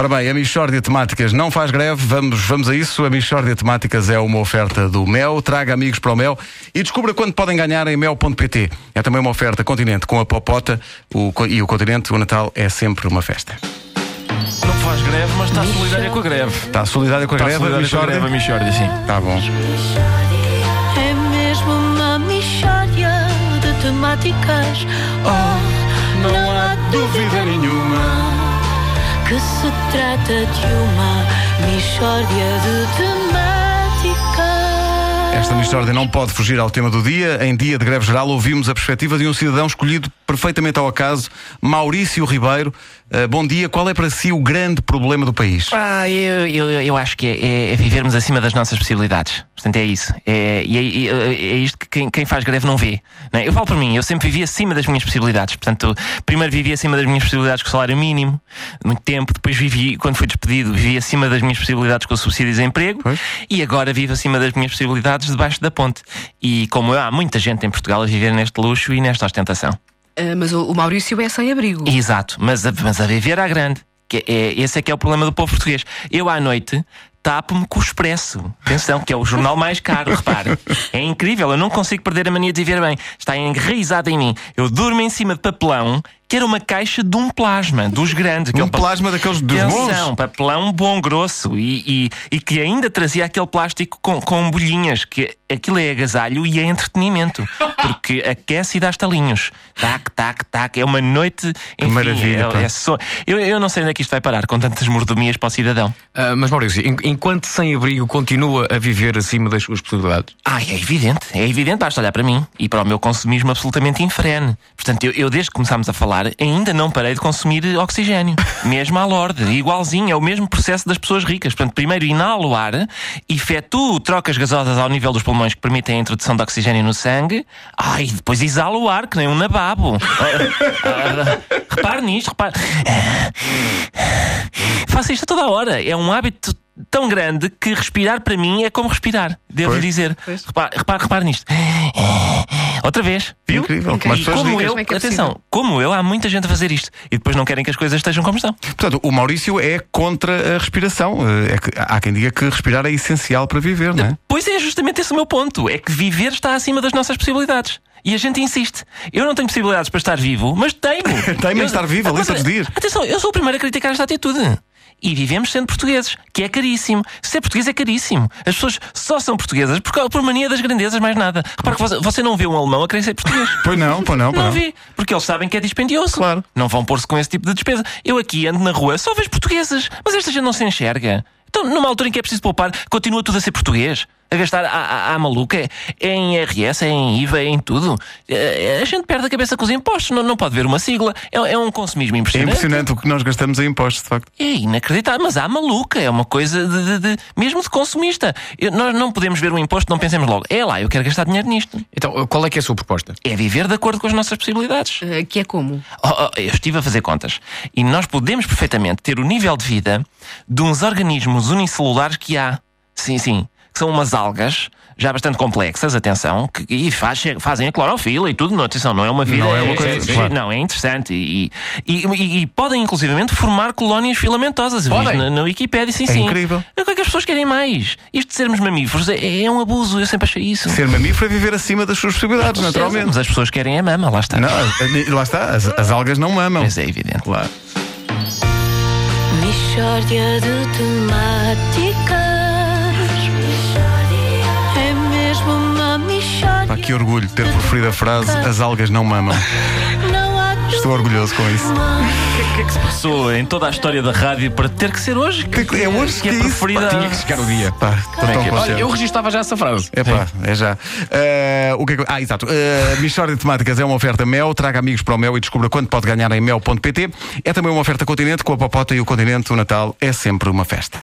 Ora bem, a Michórdia Temáticas não faz greve, vamos, vamos a isso. A Michórdia Temáticas é uma oferta do Mel, traga amigos para o Mel e descubra quanto podem ganhar em mel.pt. É também uma oferta Continente com a Popota o, e o Continente, o Natal é sempre uma festa. Não faz greve, mas está solidária com a greve. Está solidária com a greve, a solidária com a greve, a Michórdia? Michórdia, sim. Está bom. É mesmo uma mixória de temáticas. Oh, não, há dúvida. Que se trata de uma mixória de temáticas. Esta Michórdia não pode fugir ao tema do dia. Em dia de greve geral, ouvimos a perspectiva de um cidadão escolhido perfeitamente ao acaso, Maurício Ribeiro. Uh, bom dia, qual é para si o grande problema do país? Ah, eu, eu, eu acho que é, é- é vivermos acima das nossas possibilidades. Portanto, é isso. É, e é, é- é isto que quem, quem faz greve não vê. não é? Eu falo por mim, eu sempre vivi acima das minhas possibilidades. Portanto, primeiro vivi acima das minhas possibilidades com o salário mínimo, muito tempo. Depois vivi, quando fui despedido, vivi acima das minhas possibilidades com o subsídio de desemprego. Pois. E agora vivo acima das minhas possibilidades debaixo da ponte. E como eu, há muita gente em Portugal a viver neste luxo e nesta ostentação. Ah, mas o, o Maurício é sem abrigo. Exato, mas a, mas a viver à grande. Que é, esse é que é o problema do povo português. Eu à noite tapo-me com o Expresso. Atenção, que é o jornal mais caro, repare. É incrível, eu não consigo perder a mania de viver bem. Está enraizado em mim. Eu durmo em cima de papelão, que era uma caixa de um plasma, dos grandes. Um aquele pa- plasma daqueles dos bons? Atenção, papelão bom, grosso e, e, e que ainda trazia aquele plástico com, com bolhinhas, que aquilo é agasalho e é entretenimento, porque aquece e dá estalinhos. Tac, tac, tac, é uma noite. Enfim, maravilha, é, é só- eu, eu não sei onde é que isto vai parar com tantas mordomias para o cidadão. Ah, mas Maurício, en- enquanto sem abrigo continua a viver acima das suas possibilidades. Ah, é evidente, é evidente, basta olhar para mim e para o meu consumismo absolutamente infrene. Portanto, eu, eu desde que começámos a falar, ainda não parei de consumir oxigênio. Mesmo à lorde, igualzinho, é o mesmo processo das pessoas ricas. Portanto, primeiro inalo o ar, efetuo trocas gasosas ao nível dos pulmões que permitem a introdução de oxigênio no sangue, ai, depois exalo o ar, que nem um nababo. Ah, ah, repare nisto, repare. Faço isto a toda a hora. É um hábito tão grande que respirar para mim é como respirar, devo Pois. dizer. Repare, repare, repare nisto. Outra vez, viu? Incrível, Incrível. como eu, Como é é atenção, como eu, há muita gente a fazer isto e depois não querem que as coisas estejam como estão. Portanto, o Maurício é contra a respiração. Eh, É que, há quem diga que respirar é essencial para viver, não é? Pois é, justamente esse o meu ponto. É que viver está acima das nossas possibilidades. E a gente insiste. Eu não tenho possibilidades para estar vivo, mas tenho. Mas Eu- estar vivo, ali Mas, todos os dias. Atenção, eu sou o primeiro a criticar esta atitude. E vivemos sendo portugueses, que é caríssimo. Ser português é caríssimo. As pessoas só são portuguesas por, causa- por mania das grandezas, mais nada. Repare que você, você não vê um alemão a querer ser português. Pois não, pois não, pois Não não. vi, porque eles sabem que é dispendioso. Claro. Não vão pôr-se com esse tipo de despesa. Eu aqui ando na rua, só vejo portuguesas, mas esta gente não se enxerga. Então, numa altura em que é preciso poupar, continua tudo a ser português. A gastar à, à, à maluca, é, é em IRS, é em IVA, é em tudo. É, A gente perde a cabeça com os impostos, não, não pode ver uma sigla. É, é um consumismo É impressionante. impressionante o que nós gastamos em impostos, de facto. É inacreditável, mas há maluca, é uma coisa de, de- de- mesmo de consumista. Eu- nós não podemos ver um imposto, não pensemos logo, é lá, eu quero gastar dinheiro nisto. Então, qual é que é a sua proposta? É viver de acordo com as nossas possibilidades. Ah, que é como? Oh, oh, eu estive a fazer contas e nós podemos perfeitamente ter o nível de vida de uns organismos unicelulares que há. Sim, sim. São umas algas já bastante complexas, atenção, que e faz- fazem a clorofila e tudo. Não, atenção, não é uma vida. Não é uma coisa- claro. Não, é interessante. E, e, e- e podem, inclusivamente, formar colónias filamentosas. Podem? Na, na Wikipédia, sim, É sim. incrível. O que é que as pessoas querem mais? Isto de sermos mamíferos é, é um abuso. Eu sempre achei isso. Ser mamífero é viver acima das suas possibilidades, naturalmente. Mas as pessoas querem a mama, lá está. Não, lá está, as, as algas não mamam. Mas é evidente. Claro. Mixória de temáticas. Que orgulho de ter preferido a frase as algas não mamam. Estou orgulhoso com isso. O que é que se passou em toda a história da rádio para ter que ser hoje? Que- que- é hoje que é que é preferida. Tinha que chegar o dia. Pá, é que é? Olha, eu registava já essa frase. É pá, é já. Eh, o que é que- Ah, exato. Uh, Michórdia de Temáticas é uma oferta Mel. Traga amigos para o Mel e descubra quanto pode ganhar em mel.pt. É também uma oferta Continente com a Popota e o Continente. O Natal é sempre uma festa.